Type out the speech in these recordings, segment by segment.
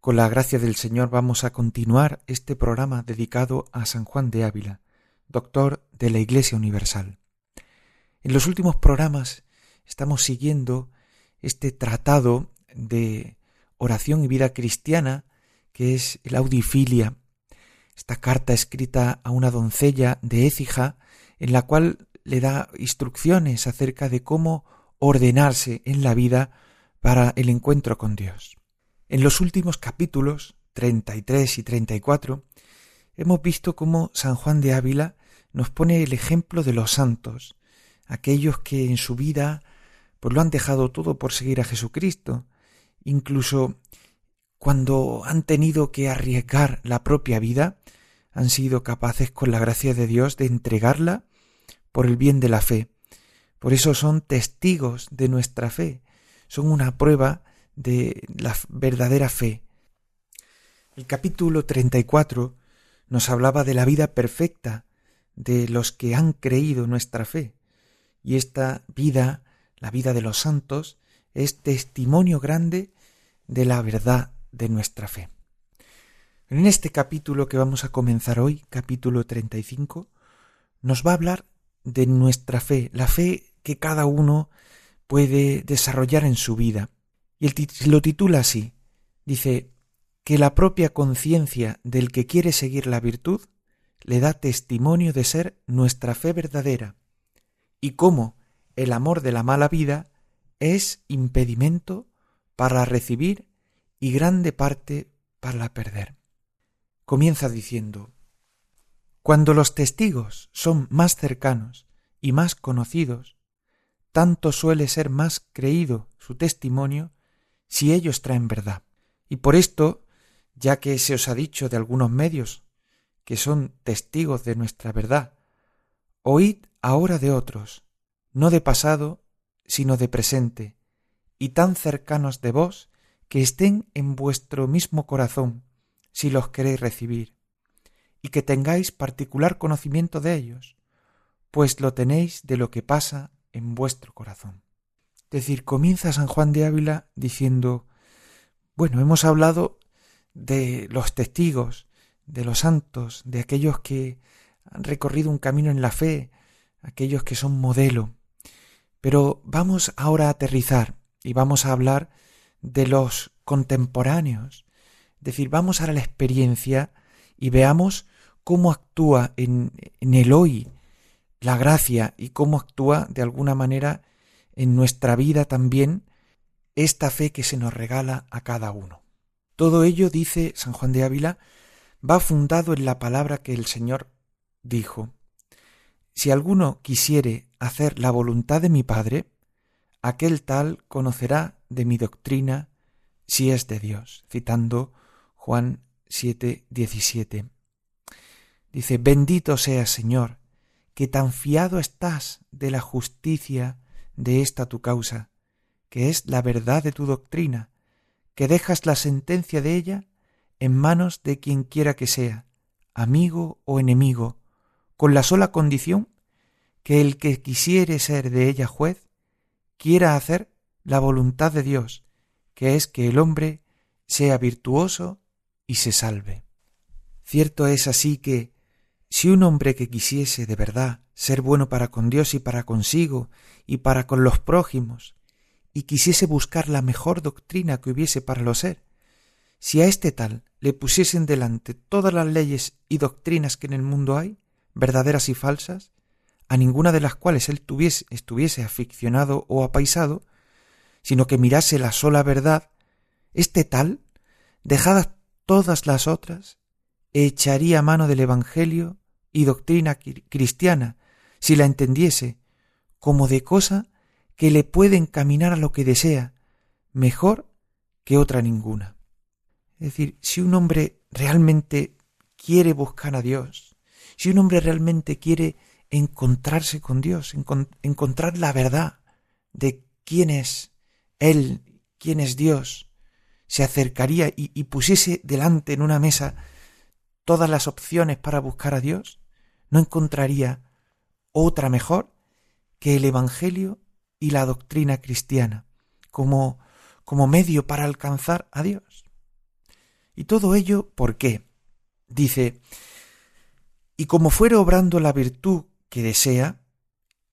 con la gracia del Señor vamos a continuar este programa dedicado a San Juan de Ávila, doctor de la Iglesia Universal. En los últimos programas estamos siguiendo este tratado de oración y vida cristiana que es el Audifilia, esta carta escrita a una doncella de Écija en la cual le da instrucciones acerca de cómo ordenarse en la vida para el encuentro con Dios. En los últimos capítulos 33 y 34 hemos visto cómo San Juan de Ávila nos pone el ejemplo de los santos, aquellos que en su vida pues lo han dejado todo por seguir a Jesucristo, incluso cuando han tenido que arriesgar la propia vida, han sido capaces con la gracia de Dios de entregarla por el bien de la fe. Por eso son testigos de nuestra fe, son una prueba de la verdadera fe. El capítulo 34 nos hablaba de la vida perfecta de los que han creído nuestra fe, y esta vida, la vida de los santos, es testimonio grande de la verdad de nuestra fe. En este capítulo que vamos a comenzar hoy, capítulo 35, nos va a hablar de nuestra fe, la fe que cada uno puede desarrollar en su vida. Y lo titula así. Dice que la propia conciencia del que quiere seguir la virtud le da testimonio de ser nuestra fe verdadera y cómo el amor de la mala vida es impedimento para recibir y grande parte para la perder. Comienza diciendo, Cuando los testigos son más cercanos y más conocidos, tanto suele ser más creído su testimonio si ellos traen verdad. Y por esto, ya que se os ha dicho de algunos medios que son testigos de nuestra verdad, oíd ahora de otros, no de pasado, sino de presente, y tan cercanos de vos que estén en vuestro mismo corazón, si los queréis recibir, y que tengáis particular conocimiento de ellos, pues lo tenéis de lo que pasa en vuestro corazón. Es decir, comienza San Juan de Ávila diciendo, bueno, hemos hablado de los testigos, de los santos, de aquellos que han recorrido un camino en la fe, aquellos que son modelo. Pero vamos ahora a aterrizar y vamos a hablar de los contemporáneos. Es decir, vamos a la experiencia y veamos cómo actúa en, en el hoy la gracia y cómo actúa de alguna manera en nuestra vida también esta fe que se nos regala a cada uno. Todo ello, dice San Juan de Ávila, va fundado en la palabra que el Señor dijo. Si alguno quisiere hacer la voluntad de mi Padre, aquel tal conocerá de mi doctrina si es de Dios, citando Juan 7, 17. Dice, bendito sea Señor, que tan fiado estás de la justicia de esta tu causa, que es la verdad de tu doctrina, que dejas la sentencia de ella en manos de quien quiera que sea, amigo o enemigo, con la sola condición que el que quisiere ser de ella juez, quiera hacer la voluntad de Dios, que es que el hombre sea virtuoso y se salve. Cierto es así que, si un hombre que quisiese de verdad ser bueno para con Dios y para consigo y para con los prójimos, y quisiese buscar la mejor doctrina que hubiese para lo ser, si a este tal le pusiesen delante todas las leyes y doctrinas que en el mundo hay, verdaderas y falsas, a ninguna de las cuales él tuviese, estuviese aficionado o apaisado, sino que mirase la sola verdad, este tal, dejadas todas las otras, echaría mano del Evangelio y doctrina cristiana, si la entendiese, como de cosa que le puede encaminar a lo que desea, mejor que otra ninguna. Es decir, si un hombre realmente quiere buscar a Dios, si un hombre realmente quiere encontrarse con Dios, encontrar la verdad de quién es Él, quién es Dios, se acercaría y, y pusiese delante en una mesa todas las opciones para buscar a Dios, no encontraría otra mejor que el Evangelio y la doctrina cristiana como, como medio para alcanzar a Dios. Y todo ello, ¿por qué? Dice, y como fuere obrando la virtud que desea,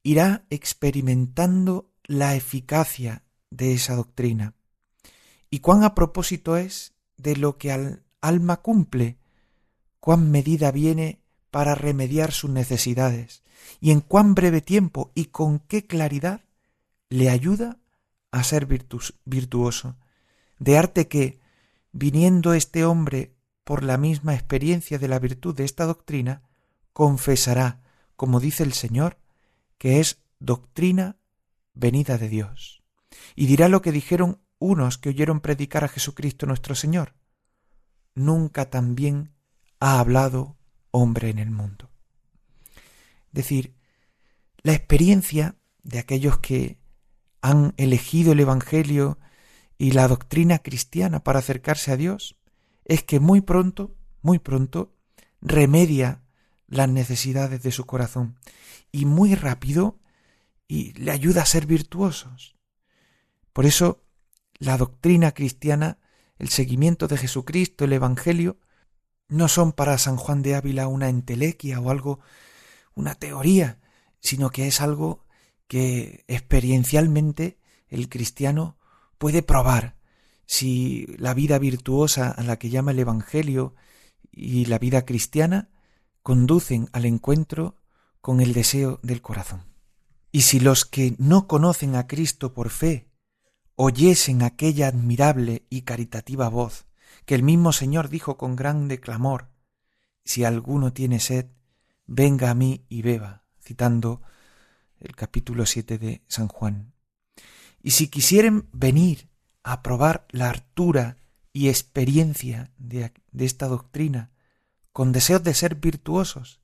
irá experimentando la eficacia de esa doctrina. Y cuán a propósito es de lo que al alma cumple, cuán medida viene para remediar sus necesidades, y en cuán breve tiempo y con qué claridad le ayuda a ser virtuoso, de arte que, viniendo este hombre por la misma experiencia de la virtud de esta doctrina, confesará, como dice el Señor, que es doctrina venida de Dios. Y dirá lo que dijeron unos que oyeron predicar a Jesucristo nuestro Señor. Nunca tan bien ha hablado hombre en el mundo. Es decir, la experiencia de aquellos que han elegido el Evangelio y la doctrina cristiana para acercarse a Dios es que muy pronto, muy pronto, remedia las necesidades de su corazón y muy rápido y le ayuda a ser virtuosos. Por eso la doctrina cristiana, el seguimiento de Jesucristo, el Evangelio, no son para San Juan de Ávila una entelequia o algo, una teoría, sino que es algo que experiencialmente el cristiano puede probar si la vida virtuosa a la que llama el Evangelio y la vida cristiana conducen al encuentro con el deseo del corazón. Y si los que no conocen a Cristo por fe oyesen aquella admirable y caritativa voz que el mismo Señor dijo con grande clamor, si alguno tiene sed, venga a mí y beba, citando el capítulo 7 de San Juan. Y si quisieren venir a probar la hartura y experiencia de, de esta doctrina, con deseos de ser virtuosos,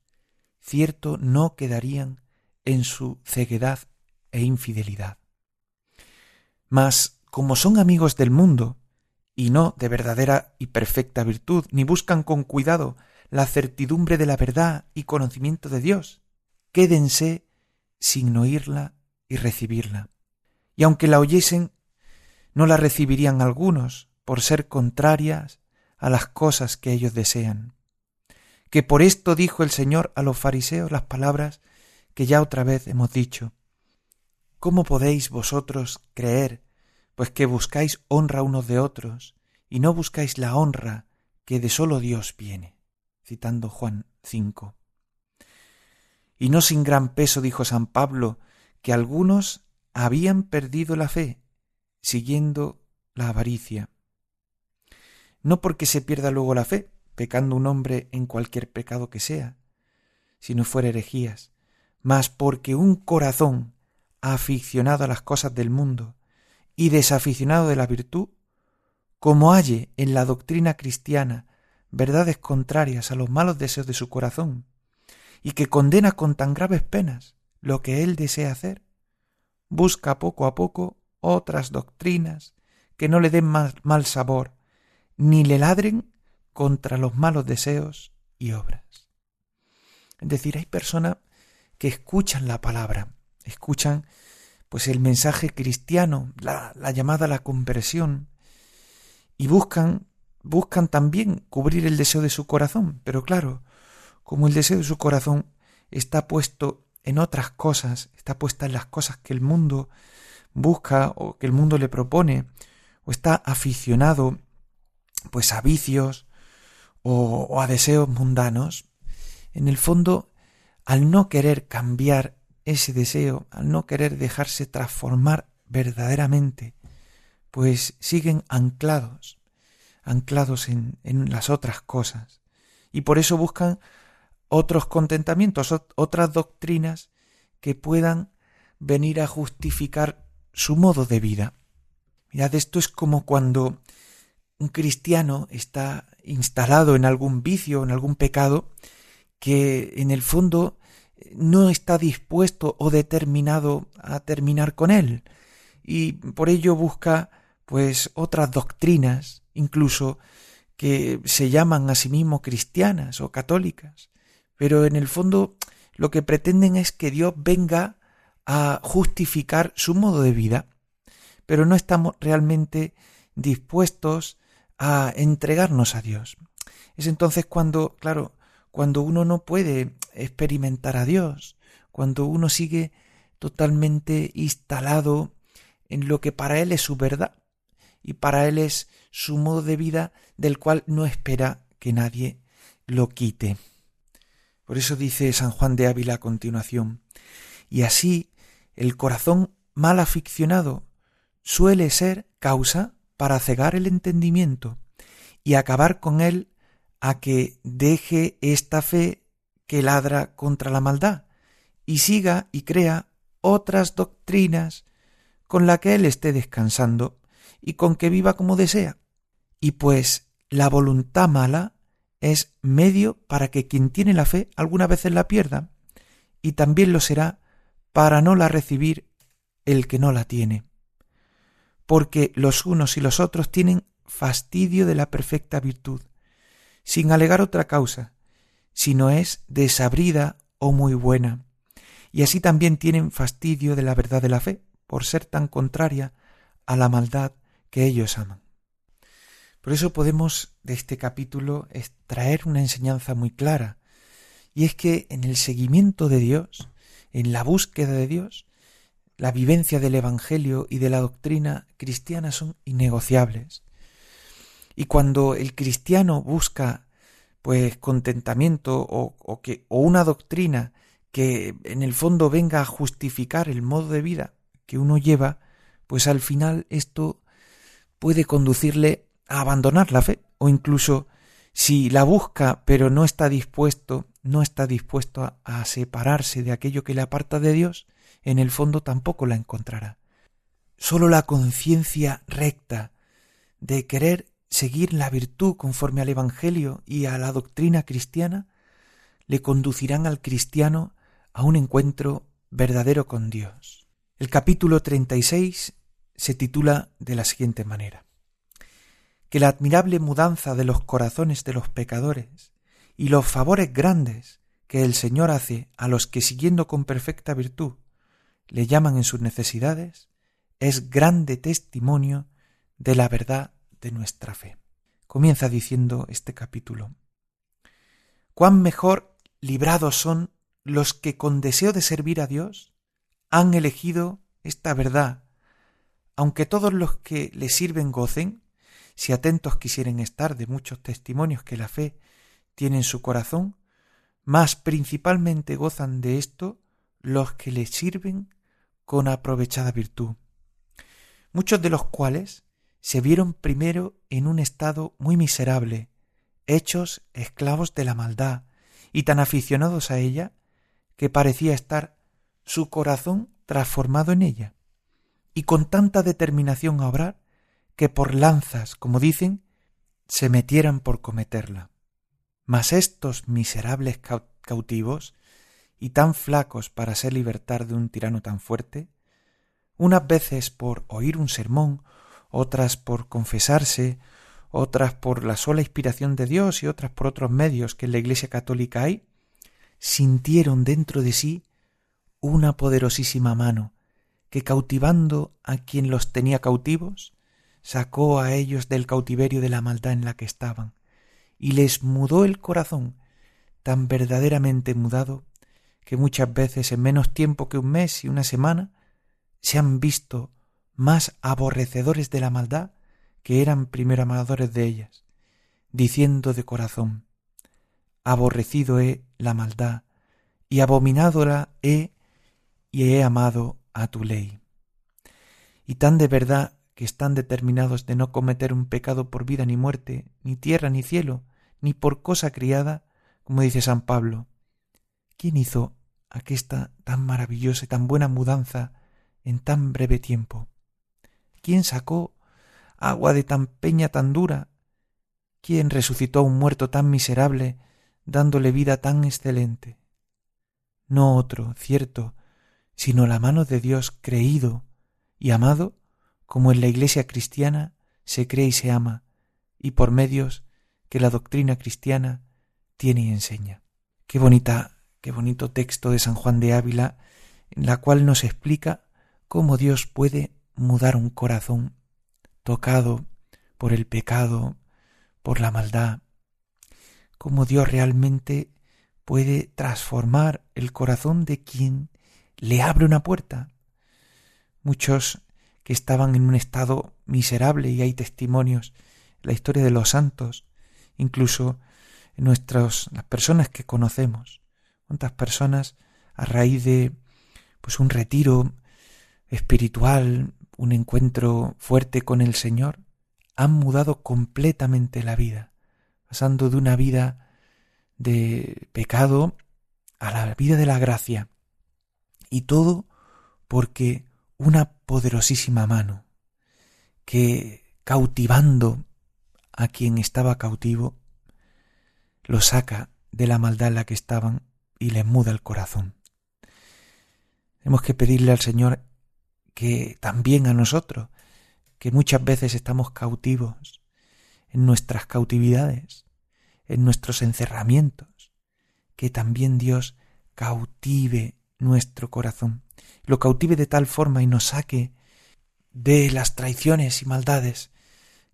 cierto no quedarían en su ceguedad e infidelidad. Mas, como son amigos del mundo, y no de verdadera y perfecta virtud, ni buscan con cuidado la certidumbre de la verdad y conocimiento de Dios, quédense sin oírla y recibirla. Y aunque la oyesen, no la recibirían algunos por ser contrarias a las cosas que ellos desean. Que por esto dijo el Señor a los fariseos las palabras que ya otra vez hemos dicho. ¿Cómo podéis vosotros creer, pues que buscáis honra unos de otros, y no buscáis la honra que de solo Dios viene? citando Juan 5. Y no sin gran peso dijo San Pablo que algunos habían perdido la fe, siguiendo la avaricia. No porque se pierda luego la fe, pecando un hombre en cualquier pecado que sea, si no fuera herejías, mas porque un corazón aficionado a las cosas del mundo y desaficionado de la virtud, como halle en la doctrina cristiana verdades contrarias a los malos deseos de su corazón, y que condena con tan graves penas lo que él desea hacer, busca poco a poco otras doctrinas que no le den mal sabor, ni le ladren contra los malos deseos y obras. Es decir, hay personas que escuchan la palabra, escuchan pues el mensaje cristiano, la, la llamada a la conversión, y buscan, buscan también cubrir el deseo de su corazón, pero claro, como el deseo de su corazón está puesto en otras cosas, está puesta en las cosas que el mundo busca o que el mundo le propone, o está aficionado pues a vicios o, o a deseos mundanos, en el fondo, al no querer cambiar ese deseo, al no querer dejarse transformar verdaderamente, pues siguen anclados, anclados en, en las otras cosas, y por eso buscan otros contentamientos, otras doctrinas que puedan venir a justificar su modo de vida. Mirad, esto es como cuando un cristiano está instalado en algún vicio, en algún pecado, que en el fondo no está dispuesto o determinado a terminar con él. Y por ello busca pues otras doctrinas incluso que se llaman a sí mismo cristianas o católicas. Pero en el fondo lo que pretenden es que Dios venga a justificar su modo de vida. Pero no estamos realmente dispuestos a entregarnos a Dios. Es entonces cuando claro cuando uno no puede experimentar a Dios, cuando uno sigue totalmente instalado en lo que para él es su verdad y para él es su modo de vida del cual no espera que nadie lo quite. Por eso dice San Juan de Ávila a continuación, y así el corazón mal aficionado suele ser causa para cegar el entendimiento y acabar con él a que deje esta fe que ladra contra la maldad y siga y crea otras doctrinas con la que él esté descansando y con que viva como desea. Y pues la voluntad mala es medio para que quien tiene la fe alguna vez la pierda, y también lo será para no la recibir el que no la tiene. Porque los unos y los otros tienen fastidio de la perfecta virtud, sin alegar otra causa, si no es desabrida o muy buena. Y así también tienen fastidio de la verdad de la fe, por ser tan contraria a la maldad que ellos aman. Por eso podemos de este capítulo extraer una enseñanza muy clara, y es que en el seguimiento de Dios, en la búsqueda de Dios, la vivencia del Evangelio y de la doctrina cristiana son innegociables. Y cuando el cristiano busca pues contentamiento o, o, que, o una doctrina que en el fondo venga a justificar el modo de vida que uno lleva, pues al final esto puede conducirle a abandonar la fe o incluso si la busca pero no está dispuesto, no está dispuesto a, a separarse de aquello que le aparta de Dios, en el fondo tampoco la encontrará. Sólo la conciencia recta de querer seguir la virtud conforme al Evangelio y a la doctrina cristiana, le conducirán al cristiano a un encuentro verdadero con Dios. El capítulo 36 se titula de la siguiente manera. Que la admirable mudanza de los corazones de los pecadores y los favores grandes que el Señor hace a los que siguiendo con perfecta virtud le llaman en sus necesidades, es grande testimonio de la verdad de nuestra fe. Comienza diciendo este capítulo. Cuán mejor librados son los que con deseo de servir a Dios han elegido esta verdad, aunque todos los que le sirven gocen, si atentos quisieren estar de muchos testimonios que la fe tiene en su corazón, más principalmente gozan de esto los que le sirven con aprovechada virtud, muchos de los cuales se vieron primero en un estado muy miserable, hechos esclavos de la maldad, y tan aficionados a ella, que parecía estar su corazón transformado en ella, y con tanta determinación a obrar, que por lanzas, como dicen, se metieran por cometerla. Mas estos miserables cautivos, y tan flacos para ser libertar de un tirano tan fuerte, unas veces por oír un sermón otras por confesarse, otras por la sola inspiración de Dios y otras por otros medios que en la Iglesia católica hay, sintieron dentro de sí una poderosísima mano que cautivando a quien los tenía cautivos, sacó a ellos del cautiverio de la maldad en la que estaban, y les mudó el corazón tan verdaderamente mudado que muchas veces en menos tiempo que un mes y una semana se han visto más aborrecedores de la maldad que eran primero amadores de ellas, diciendo de corazón, aborrecido he la maldad, y abominádora he y he amado a tu ley. Y tan de verdad que están determinados de no cometer un pecado por vida ni muerte, ni tierra ni cielo, ni por cosa criada, como dice San Pablo. ¿Quién hizo aquesta tan maravillosa y tan buena mudanza en tan breve tiempo? ¿Quién sacó agua de tan peña tan dura? ¿Quién resucitó a un muerto tan miserable, dándole vida tan excelente? No otro, cierto, sino la mano de Dios creído y amado, como en la Iglesia cristiana se cree y se ama, y por medios que la doctrina cristiana tiene y enseña. Qué bonita, qué bonito texto de San Juan de Ávila, en la cual nos explica cómo Dios puede mudar un corazón tocado por el pecado, por la maldad, cómo Dios realmente puede transformar el corazón de quien le abre una puerta. Muchos que estaban en un estado miserable y hay testimonios en la historia de los santos, incluso en nuestras las personas que conocemos. Cuántas personas a raíz de pues un retiro espiritual, un encuentro fuerte con el Señor, han mudado completamente la vida, pasando de una vida de pecado a la vida de la gracia. Y todo porque una poderosísima mano que cautivando a quien estaba cautivo, lo saca de la maldad en la que estaban y les muda el corazón. Tenemos que pedirle al Señor que también a nosotros, que muchas veces estamos cautivos en nuestras cautividades, en nuestros encerramientos, que también Dios cautive nuestro corazón, lo cautive de tal forma y nos saque de las traiciones y maldades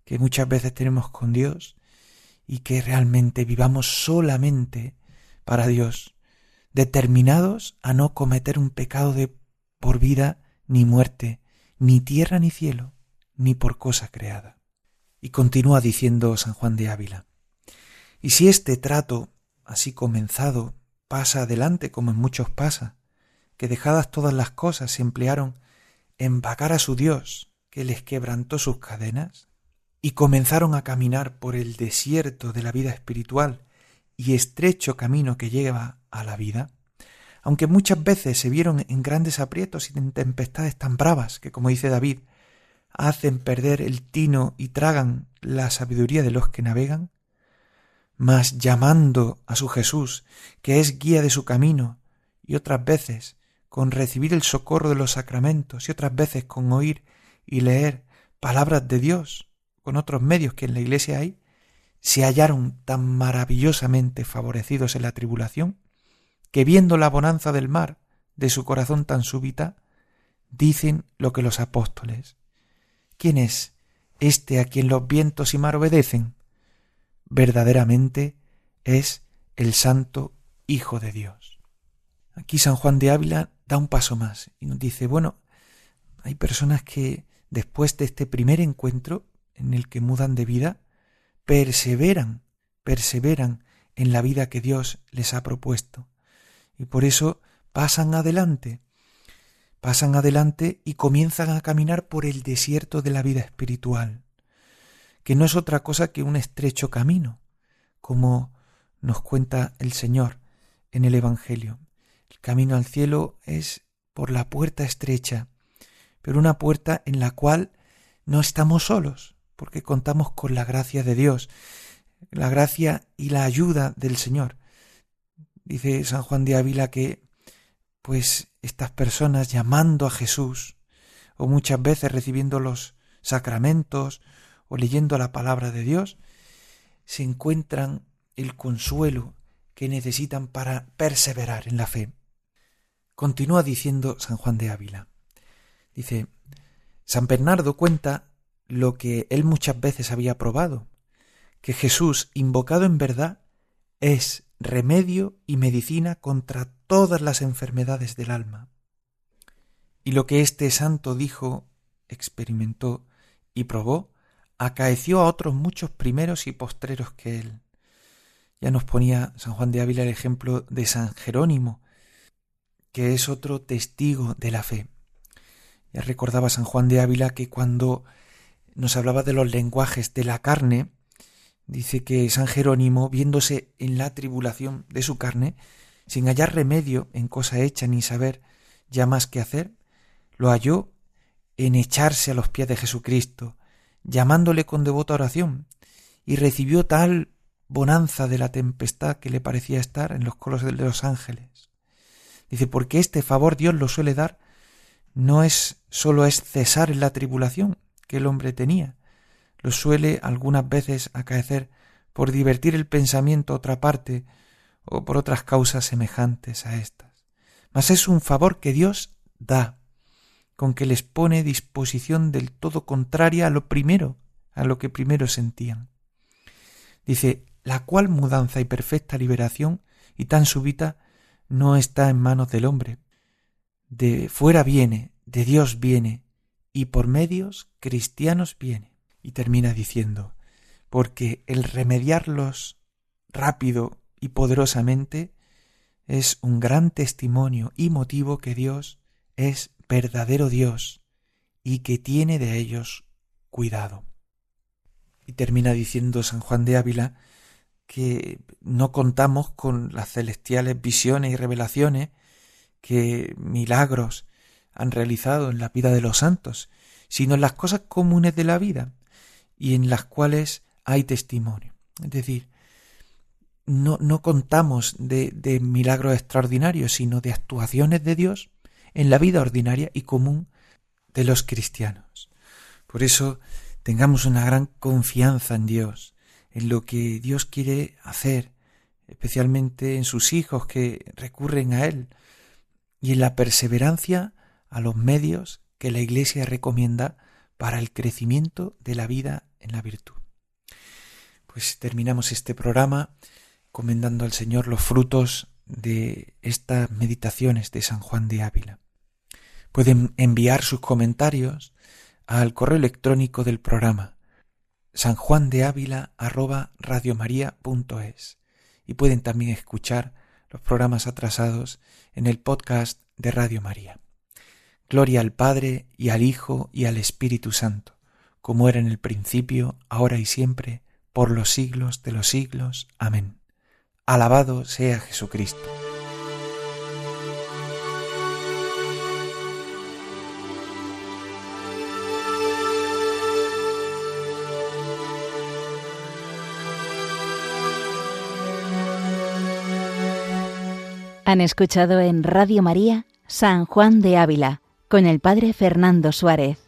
que muchas veces tenemos con Dios y que realmente vivamos solamente para Dios, determinados a no cometer un pecado de por vida ni muerte, ni tierra ni cielo, ni por cosa creada. Y continúa diciendo San Juan de Ávila, y si este trato, así comenzado, pasa adelante como en muchos pasa, que dejadas todas las cosas se emplearon en vagar a su Dios, que les quebrantó sus cadenas, y comenzaron a caminar por el desierto de la vida espiritual y estrecho camino que lleva a la vida, aunque muchas veces se vieron en grandes aprietos y en tempestades tan bravas que, como dice David, hacen perder el tino y tragan la sabiduría de los que navegan, mas llamando a su Jesús, que es guía de su camino, y otras veces con recibir el socorro de los sacramentos, y otras veces con oír y leer palabras de Dios, con otros medios que en la Iglesia hay, se hallaron tan maravillosamente favorecidos en la tribulación, que viendo la bonanza del mar de su corazón tan súbita, dicen lo que los apóstoles. ¿Quién es este a quien los vientos y mar obedecen? Verdaderamente es el Santo Hijo de Dios. Aquí San Juan de Ávila da un paso más y nos dice, bueno, hay personas que después de este primer encuentro en el que mudan de vida, perseveran, perseveran en la vida que Dios les ha propuesto y por eso pasan adelante, pasan adelante y comienzan a caminar por el desierto de la vida espiritual, que no es otra cosa que un estrecho camino, como nos cuenta el Señor en el Evangelio. El camino al cielo es por la puerta estrecha, pero una puerta en la cual no estamos solos, porque contamos con la gracia de Dios, la gracia y la ayuda del Señor. Dice San Juan de Ávila que pues estas personas llamando a Jesús o muchas veces recibiendo los sacramentos o leyendo la palabra de Dios, se encuentran el consuelo que necesitan para perseverar en la fe. Continúa diciendo San Juan de Ávila. Dice, San Bernardo cuenta lo que él muchas veces había probado, que Jesús, invocado en verdad, es remedio y medicina contra todas las enfermedades del alma. Y lo que este santo dijo, experimentó y probó, acaeció a otros muchos primeros y postreros que él. Ya nos ponía San Juan de Ávila el ejemplo de San Jerónimo, que es otro testigo de la fe. Ya recordaba San Juan de Ávila que cuando nos hablaba de los lenguajes de la carne, Dice que San Jerónimo, viéndose en la tribulación de su carne, sin hallar remedio en cosa hecha ni saber ya más qué hacer, lo halló en echarse a los pies de Jesucristo llamándole con devota oración, y recibió tal bonanza de la tempestad que le parecía estar en los colos de los ángeles. Dice, porque este favor Dios lo suele dar, no es sólo es cesar en la tribulación que el hombre tenía, lo suele algunas veces acaecer por divertir el pensamiento a otra parte o por otras causas semejantes a estas. Mas es un favor que Dios da, con que les pone disposición del todo contraria a lo primero, a lo que primero sentían. Dice, la cual mudanza y perfecta liberación y tan súbita no está en manos del hombre. De fuera viene, de Dios viene, y por medios cristianos viene. Y termina diciendo, porque el remediarlos rápido y poderosamente es un gran testimonio y motivo que Dios es verdadero Dios y que tiene de ellos cuidado. Y termina diciendo San Juan de Ávila que no contamos con las celestiales visiones y revelaciones que milagros han realizado en la vida de los santos, sino en las cosas comunes de la vida y en las cuales hay testimonio. Es decir, no, no contamos de, de milagros extraordinarios, sino de actuaciones de Dios en la vida ordinaria y común de los cristianos. Por eso tengamos una gran confianza en Dios, en lo que Dios quiere hacer, especialmente en sus hijos que recurren a Él, y en la perseverancia a los medios que la Iglesia recomienda para el crecimiento de la vida en la virtud. Pues terminamos este programa comendando al Señor los frutos de estas meditaciones de San Juan de Ávila. Pueden enviar sus comentarios al correo electrónico del programa sanjuandeávila@radiomaria.es y pueden también escuchar los programas atrasados en el podcast de Radio María. Gloria al Padre y al Hijo y al Espíritu Santo, como era en el principio, ahora y siempre, por los siglos de los siglos. Amén. Alabado sea Jesucristo. Han escuchado en Radio María San Juan de Ávila con el Padre Fernando Suárez.